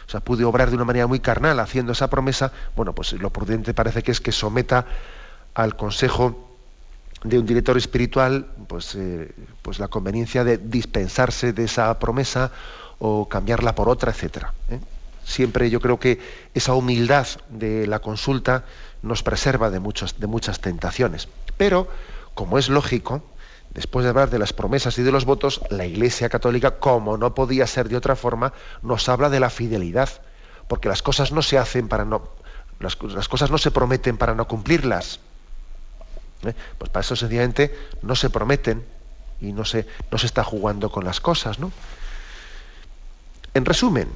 B: O sea, pude obrar de una manera muy carnal haciendo esa promesa, bueno, pues lo prudente parece que es que someta al consejo de un director espiritual, pues, eh, pues la conveniencia de dispensarse de esa promesa o cambiarla por otra, etcétera. ¿eh? Siempre yo creo que esa humildad de la consulta nos preserva de, de muchas tentaciones. Pero, como es lógico, después de hablar de las promesas y de los votos, la Iglesia Católica, como no podía ser de otra forma, nos habla de la fidelidad, porque las cosas no se hacen para no, las, cosas no se prometen para no cumplirlas. ¿Eh? Pues para eso sencillamente no se prometen y no se, no se está jugando con las cosas, ¿no? En resumen,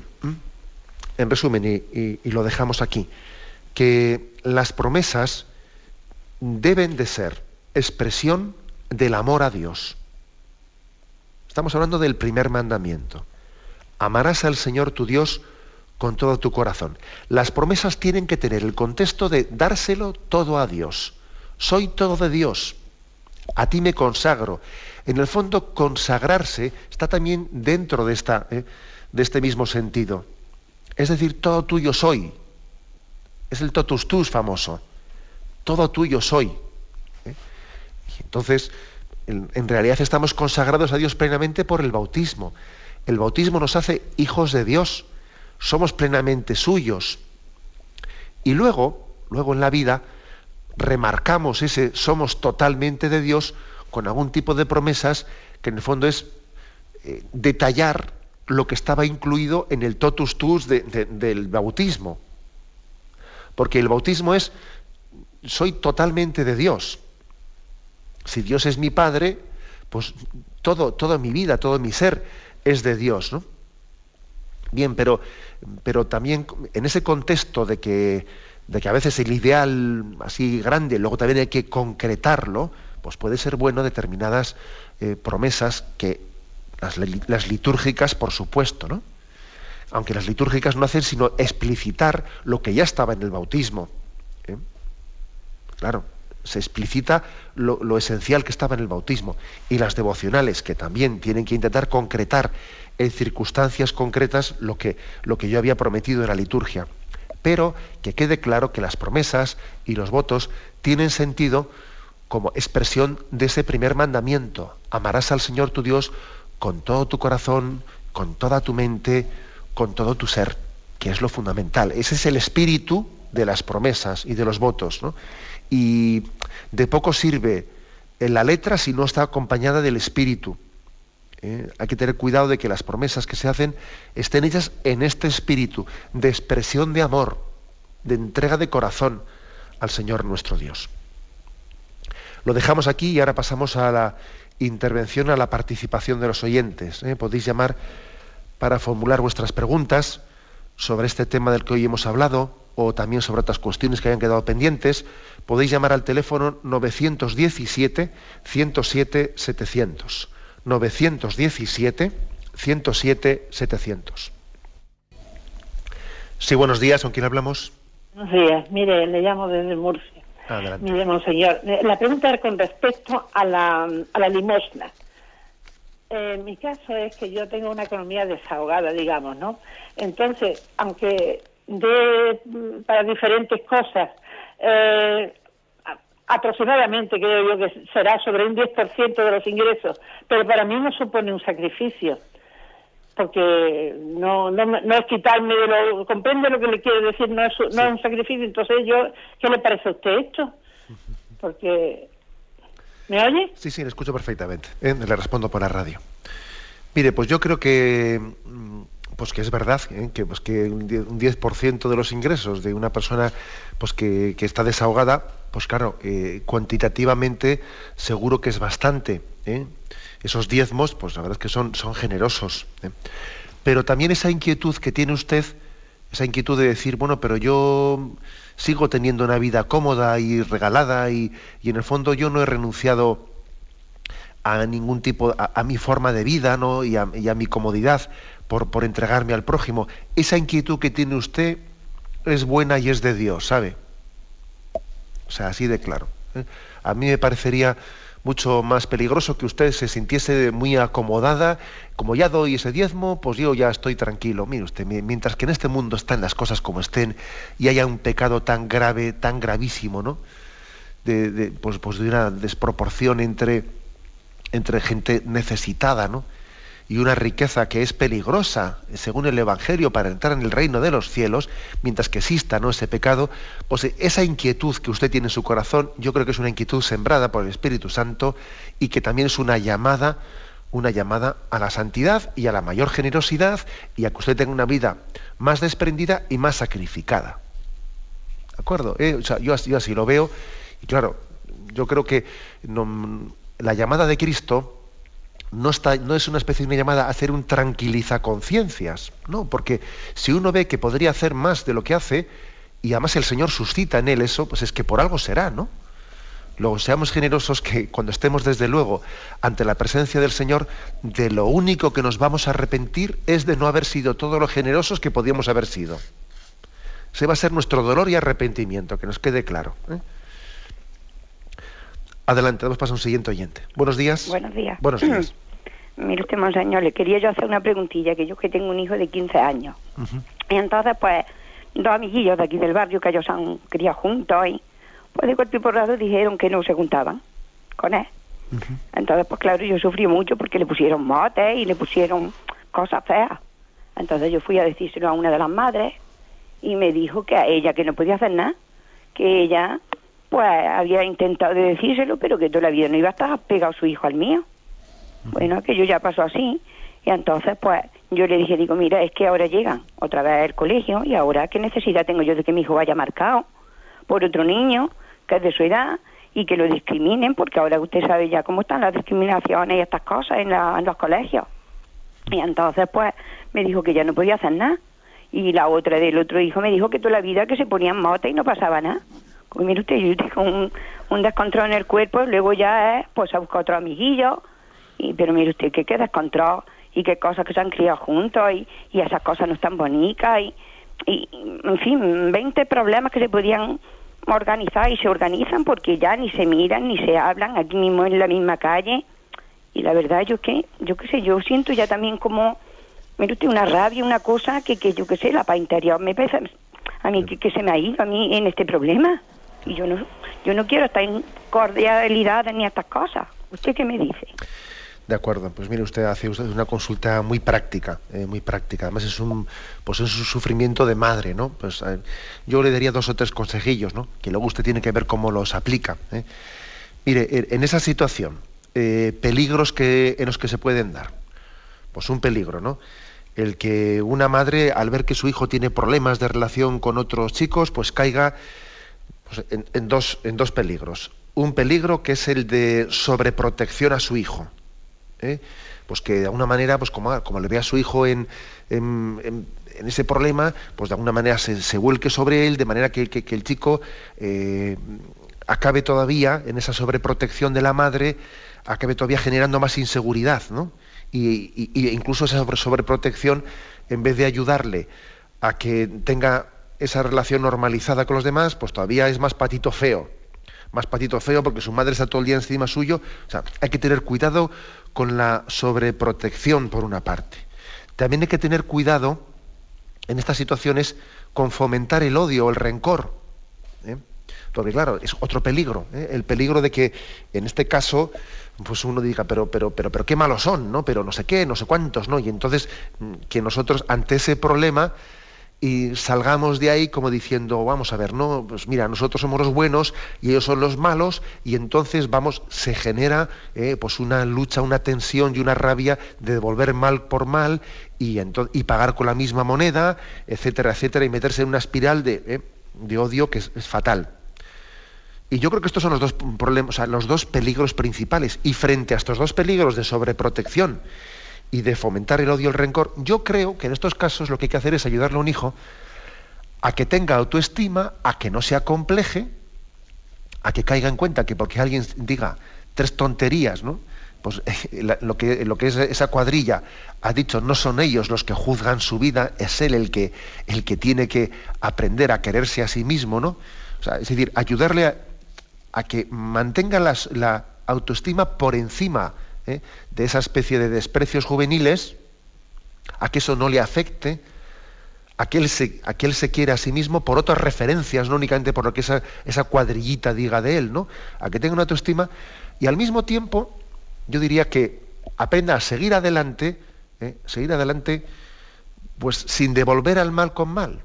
B: en resumen, y, lo dejamos aquí, que las promesas deben de ser expresión del amor a Dios. Estamos hablando del primer mandamiento. Amarás al Señor tu Dios con todo tu corazón. Las promesas tienen que tener el contexto de dárselo todo a Dios. Soy todo de Dios. A ti me consagro. En el fondo, consagrarse está también dentro de, esta, eh, de este mismo sentido. Es decir, todo tuyo soy. Es el totus tus famoso. Todo tuyo soy. ¿eh? Y entonces, en, realidad estamos consagrados a Dios plenamente por el bautismo. El bautismo nos hace hijos de Dios. Somos plenamente suyos. Y luego, luego en la vida, remarcamos ese somos totalmente de Dios con algún tipo de promesas que en el fondo es eh, detallar lo que estaba incluido en el totus tus del bautismo. Porque el bautismo es, soy totalmente de Dios. Si Dios es mi Padre, pues todo, toda mi vida, todo mi ser es de Dios. ¿no? Bien, pero, pero también en ese contexto de que, de que a veces el ideal así grande, luego también hay que concretarlo, pues puede ser bueno determinadas eh, promesas que las, litúrgicas, por supuesto, ¿no? Aunque las litúrgicas no hacen sino explicitar lo que ya estaba en el bautismo. ¿eh? Claro, se explicita lo, esencial que estaba en el bautismo. Y las devocionales, que también tienen que intentar concretar en circunstancias concretas lo que, lo que yo había prometido en la liturgia. Pero que quede claro que las promesas y los votos tienen sentido como expresión de ese primer mandamiento. Amarás al Señor tu Dios con todo tu corazón, con toda tu mente, con todo tu ser, que es lo fundamental. Ese es el espíritu de las promesas y de los votos. Y de poco sirve en la letra si no está acompañada del espíritu. ¿eh? Hay que tener cuidado de que las promesas que se hacen estén hechas en este espíritu de expresión de amor, de entrega de corazón al Señor nuestro Dios. Lo dejamos aquí y ahora pasamos a la intervención, a la participación de los oyentes. ¿eh? Podéis llamar para formular vuestras preguntas sobre este tema del que hoy hemos hablado o también sobre otras cuestiones que hayan quedado pendientes. Podéis llamar al teléfono 917 107 700. 917 107 700. Sí, buenos días, ¿con quién hablamos?
C: Buenos días, mire, le llamo desde Murcia.
B: Adelante.
C: Mire, monseñor, la pregunta es con respecto a la, a la limosna. Eh, mi caso es que yo tengo una economía desahogada, digamos, ¿no? Entonces, aunque de para diferentes cosas, eh, aproximadamente creo yo que será sobre un 10% de los ingresos, pero para mí no supone un sacrificio, porque no, no, no es quitarme de lo... Comprende lo que le quiero decir, no es, no es un sacrificio, entonces yo, ¿qué le parece a usted esto? <laughs> Porque... ¿Me oye?
B: Sí, sí, le escucho perfectamente. ¿eh? Le respondo por la radio. Mire, pues yo creo que mm, pues que es verdad ¿eh? que, pues que un 10% de los ingresos de una persona pues que, que está desahogada, pues claro, eh, cuantitativamente seguro que es bastante. ¿eh? Esos diezmos, pues la verdad es que son, generosos. Pero también esa inquietud que tiene usted, esa inquietud de decir, bueno, pero yo sigo teniendo una vida cómoda y regalada y, y en el fondo yo no he renunciado a ningún tipo, a, mi forma de vida ¿no? y, a, y a mi comodidad por, por entregarme al prójimo. Esa inquietud que tiene usted es buena y es de Dios, ¿sabe? O sea, así de claro. ¿eh? A mí me parecería mucho más peligroso que usted se sintiese muy acomodada, como ya doy ese diezmo, pues yo ya estoy tranquilo. Mire usted, mientras que en este mundo están las cosas como estén y haya un pecado tan grave, tan gravísimo, ¿no? De, de pues, pues de una desproporción entre, entre gente necesitada, ¿no? Y una riqueza que es peligrosa, según el Evangelio, para entrar en el reino de los cielos, mientras que exista ¿no? ese pecado, pues esa inquietud que usted tiene en su corazón, yo creo que es una inquietud sembrada por el Espíritu Santo y que también es una llamada, una llamada a la santidad y a la mayor generosidad y a que usted tenga una vida más desprendida y más sacrificada. ¿De acuerdo? ¿Eh? Yo, yo así lo veo y claro, yo creo que la llamada de Cristo, no, está, no es una especie de llamada a hacer un tranquiliza conciencias, no, porque si uno ve que podría hacer más de lo que hace, y además el Señor suscita en él eso, pues es que por algo será, ¿no? Luego seamos generosos que cuando estemos desde luego ante la presencia del Señor, de lo único que nos vamos a arrepentir es de no haber sido todos los generosos que podíamos haber sido. Ese va a ser nuestro dolor y arrepentimiento, que nos quede claro. ¿eh? Adelante, vamos a pasar a un siguiente oyente. Buenos días.
D: Buenos días.
B: Buenos días.
D: Mire usted, monseñor, le quería yo hacer una preguntilla, que yo que tengo un hijo de 15 años. Y entonces, pues, dos amiguillos de aquí del barrio que ellos han criado juntos y, pues, de golpe y porrado dijeron que no se juntaban con él. Entonces, pues, claro, yo sufrí mucho porque le pusieron motes y le pusieron cosas feas. Entonces yo fui a decírselo a una de las madres y me dijo que a ella que no podía hacer nada, que ella pues había intentado de decírselo, pero que toda la vida no iba a estar pegado su hijo al mío. Bueno, aquello ya pasó así. Y entonces, pues, yo le dije, digo, mira, es que ahora llegan otra vez al colegio y ahora, ¿qué necesidad tengo yo de que mi hijo vaya marcado por otro niño que es de su edad y que lo discriminen? Porque ahora usted sabe ya cómo están las discriminaciones y estas cosas en, la, en los colegios. Y entonces, pues, me dijo que ya no podía hacer nada. Y la otra del otro hijo me dijo que toda la vida que se ponían motas y no pasaba nada. Mire usted, yo tengo un, un descontrol en el cuerpo, luego ya es, pues, a buscar otro amiguillo. Y, pero mire usted, que qué descontrol y qué cosas que se han criado juntos y, y esas cosas no están bonitas y, y, en fin, 20 problemas que se podían organizar y se organizan porque ya ni se miran ni se hablan aquí mismo en la misma calle. Y la verdad, yo que, yo qué sé, yo siento ya también como, mire usted, una rabia, una cosa que, que yo qué sé, la paz interior me pesa a mí que, que se me ha ido a mí en este problema y yo no yo no quiero estar cordialidades ni estas cosas. ¿Usted qué me dice?
B: De acuerdo, pues mire usted hace usted una consulta muy práctica, eh, muy práctica. Además es un, pues es un sufrimiento de madre, ¿no? Pues eh, yo le daría dos o tres consejillos, ¿no? Que luego usted tiene que ver cómo los aplica. ¿eh? Mire, en esa situación, peligros que en los que se pueden dar, pues un peligro, ¿no? El que una madre al ver que su hijo tiene problemas de relación con otros chicos, pues caiga pues, en, dos, en dos peligros. Un peligro que es el de sobreprotección a su hijo ¿eh? pues que de alguna manera, pues como, como le ve a su hijo en, en, ese problema, pues de alguna manera se, vuelque sobre él, de manera que, el chico eh, acabe todavía en esa sobreprotección de la madre, acabe todavía generando más inseguridad, ¿no? Y, incluso esa sobreprotección, en vez de ayudarle a que tenga esa relación normalizada con los demás, pues todavía es más patito feo más patito feo porque su madre está todo el día encima suyo. O sea, hay que tener cuidado con la sobreprotección por una parte. También hay que tener cuidado en estas situaciones con fomentar el odio o el rencor. ¿eh? Porque claro, es otro peligro, ¿eh? el peligro de que en este caso pues uno diga, pero, pero, pero, pero qué malos son, ¿no? Pero no sé qué, no sé cuántos, ¿no? Y entonces mm, que nosotros ante ese problema y salgamos de ahí como diciendo, vamos a ver, no, pues mira, nosotros somos los buenos y ellos son los malos, y entonces vamos, se genera eh, pues una lucha, una tensión y una rabia de devolver mal por mal y, y pagar con la misma moneda, etcétera, etcétera, y meterse en una espiral de, eh, de odio que es, fatal. Y yo creo que estos son los dos problemas, los dos peligros principales. Y frente a estos dos peligros de sobreprotección y de fomentar el odio, el rencor, yo creo que en estos casos lo que hay que hacer es ayudarle a un hijo a que tenga autoestima, a que no se acompleje, a que caiga en cuenta que porque alguien diga tres tonterías, ¿no? Pues <laughs> lo que, lo que es esa cuadrilla ha dicho, no son ellos los que juzgan su vida, es él el que, el que tiene que aprender a quererse a sí mismo, ¿no? es decir, ayudarle a, que mantenga la autoestima por encima ¿eh? de esa especie de desprecios juveniles, a que eso no le afecte, a que él se, a se quiera a sí mismo por otras referencias, no únicamente por lo que esa, esa cuadrillita diga de él, ¿no? a que tenga una autoestima y al mismo tiempo yo diría que aprenda a seguir adelante, ¿eh? seguir adelante, pues sin devolver al mal con mal,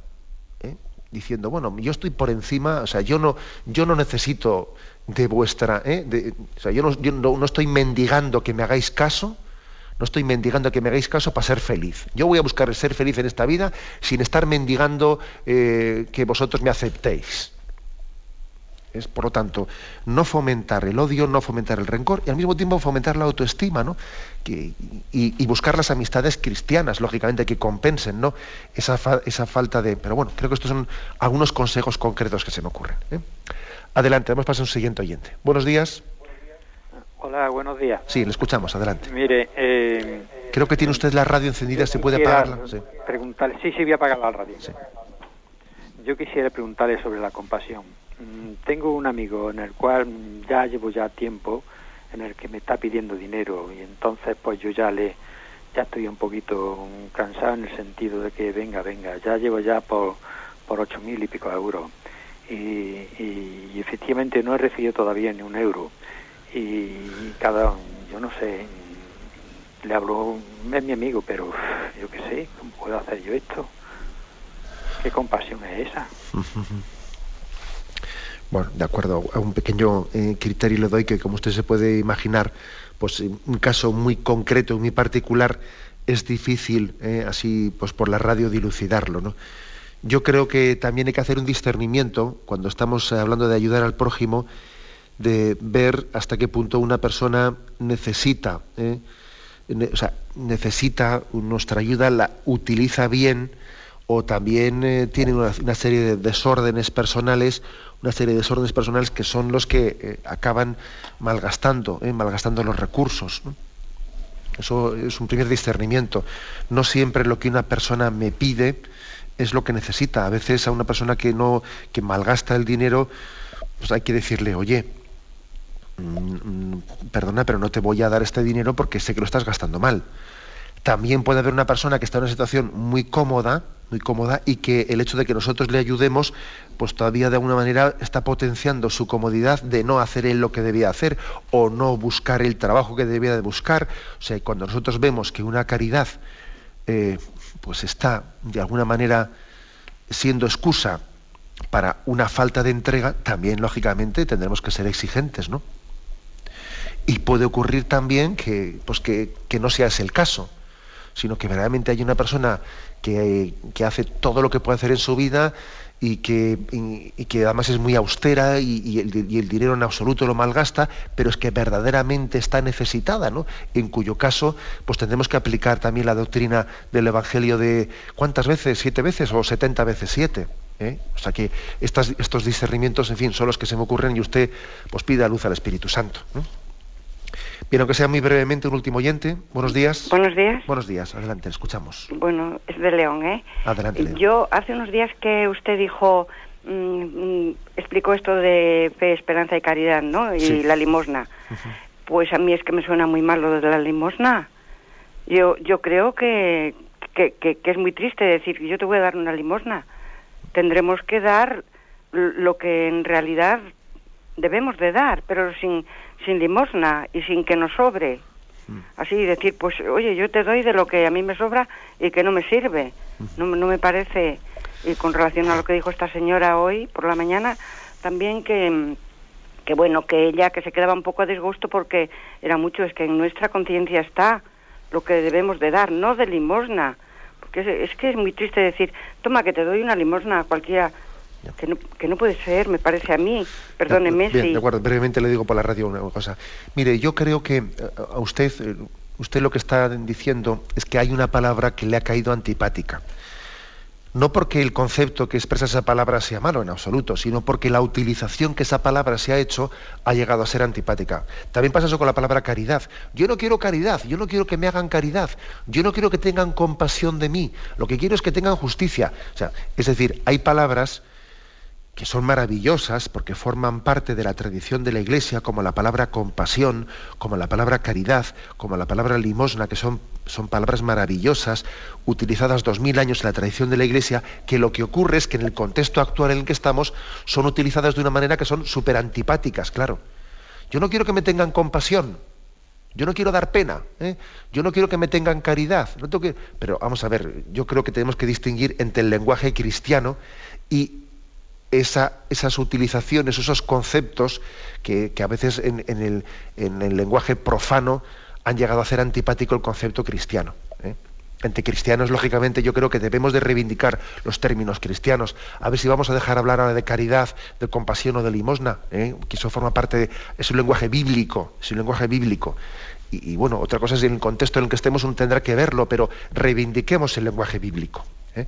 B: ¿eh? diciendo, bueno, yo estoy por encima, o sea, yo no, yo no necesito de vuestra... ¿eh? o sea, yo, no, no, estoy mendigando que me hagáis caso, no estoy mendigando que me hagáis caso para ser feliz. Yo voy a buscar ser feliz en esta vida sin estar mendigando eh, que vosotros me aceptéis. Es, por lo tanto, no fomentar el odio, no fomentar el rencor y al mismo tiempo fomentar la autoestima, ¿no? y, y, buscar las amistades cristianas, lógicamente, que compensen ¿no? esa, esa falta de... Pero bueno, creo que estos son algunos consejos concretos que se me ocurren. ¿eh? Adelante, vamos a pasar a un siguiente oyente. Buenos días.
E: Hola, buenos días.
B: Sí, le escuchamos, adelante.
E: Mire, eh,
B: creo que tiene usted la radio encendida, ¿se puede apagarla?
E: Sí. Preguntarle, sí, sí, voy a apagar la radio. Yo quisiera preguntarle sobre la compasión. Mm, tengo un amigo en el cual ya llevo ya tiempo en el que me está pidiendo dinero y entonces pues yo ya le ya estoy un poquito cansado en el sentido de que venga, venga, ya llevo ya por por ocho mil y pico euros y, efectivamente no he recibido todavía ni un euro. Y cada, yo no sé, le hablo, es mi amigo, pero yo qué sé, ¿cómo puedo hacer yo esto? ¿Qué compasión es esa? <laughs>
B: Bueno, de acuerdo, a un pequeño eh, criterio le doy que, como usted se puede imaginar, pues un caso muy concreto, muy particular, es difícil, eh, así pues por la radio, dilucidarlo, ¿no? Yo creo que también hay que hacer un discernimiento cuando estamos eh, hablando de ayudar al prójimo, de ver hasta qué punto una persona necesita, ¿eh? o sea, necesita nuestra ayuda, la utiliza bien o también eh, tiene una, serie de desórdenes personales, una serie de desórdenes personales que son los que acaban malgastando, malgastando los recursos. Eso es un primer discernimiento. No siempre lo que una persona me pide es lo que necesita. A veces a una persona que no, que malgasta el dinero, pues hay que decirle, oye, mm, perdona, pero no te voy a dar este dinero porque sé que lo estás gastando mal. También puede haber una persona que está en una situación muy cómoda, muy cómoda y que el hecho de que nosotros le ayudemos, pues todavía de alguna manera está potenciando su comodidad de no hacer él lo que debía hacer o no buscar el trabajo que debía de buscar. O sea, cuando nosotros vemos que una caridad eh, pues está de alguna manera siendo excusa para una falta de entrega, también lógicamente tendremos que ser exigentes, ¿no? Y puede ocurrir también que, pues que, que no sea ese el caso sino que verdaderamente hay una persona que, hace todo lo que puede hacer en su vida y que, que además es muy austera y, el, dinero en absoluto lo malgasta, pero es que verdaderamente está necesitada, ¿no? En cuyo caso, pues tendremos que aplicar también la doctrina del Evangelio de ¿cuántas veces? ¿Siete veces o setenta veces siete? ¿eh? O sea que estos discernimientos, en fin, son los que se me ocurren y usted pues pida luz al Espíritu Santo. Bien, aunque sea muy brevemente un último oyente. Buenos días.
F: Buenos días.
B: Buenos días, adelante, escuchamos.
F: Bueno, es de León, ¿eh?
B: Adelante.
F: Yo hace unos días que usted dijo, mm, mm, explicó esto de fe, esperanza y caridad, ¿no? Y la limosna. Pues a mí es que me suena muy mal lo de la limosna. Yo, yo creo que, que, que, que es muy triste decir que yo te voy a dar una limosna. Tendremos que dar lo que en realidad debemos de dar, pero sin sin limosna y sin que nos sobre. Mm. Así decir, pues oye, yo te doy de lo que a mí me sobra y que no me sirve. No, no me parece, y con relación a lo que dijo esta señora hoy por la mañana, también que, que bueno, que ella que se quedaba un poco a disgusto porque era mucho, es que en nuestra conciencia está lo que debemos de dar, no de limosna. Porque es, es que es muy triste decir, toma que te doy una limosna a cualquiera que no, que no, puede ser, me parece a mí. Perdóneme.
B: Bien, de acuerdo, brevemente le digo por la radio una cosa. Mire, yo creo que eh, a usted, eh, usted lo que está diciendo es que hay una palabra que le ha caído antipática. No porque el concepto que expresa esa palabra sea malo en absoluto, sino porque la utilización que esa palabra se ha hecho ha llegado a ser antipática. También pasa eso con la palabra caridad. Yo no quiero caridad, yo no quiero que me hagan caridad, yo no quiero que tengan compasión de mí, lo que quiero es que tengan justicia. O sea, es decir, hay palabras que son maravillosas porque forman parte de la tradición de la Iglesia, como la palabra compasión, como la palabra caridad, como la palabra limosna, que son, son palabras maravillosas, utilizadas dos mil años en la tradición de la Iglesia, que lo que ocurre es que en el contexto actual en el que estamos son utilizadas de una manera que son súper antipáticas, claro. Yo no quiero que me tengan compasión, yo no quiero dar pena, ¿eh? yo no quiero que me tengan caridad, no tengo pero vamos a ver, yo creo que tenemos que distinguir entre el lenguaje cristiano y esas utilizaciones, esos conceptos que, a veces en, el, lenguaje profano han llegado a hacer antipático el concepto cristiano. ¿eh? Entre cristianos, lógicamente, yo creo que debemos de reivindicar los términos cristianos. A ver si vamos a dejar hablar ahora de caridad, de compasión o de limosna, ¿eh? que eso forma parte es un lenguaje bíblico, es un lenguaje bíblico. Y, bueno, otra cosa es en el contexto en el que estemos, uno tendrá que verlo, pero reivindiquemos el lenguaje bíblico. ¿eh?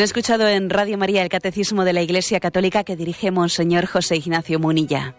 A: Han escuchado en Radio María el Catecismo de la Iglesia Católica que dirige Monseñor José Ignacio Munilla.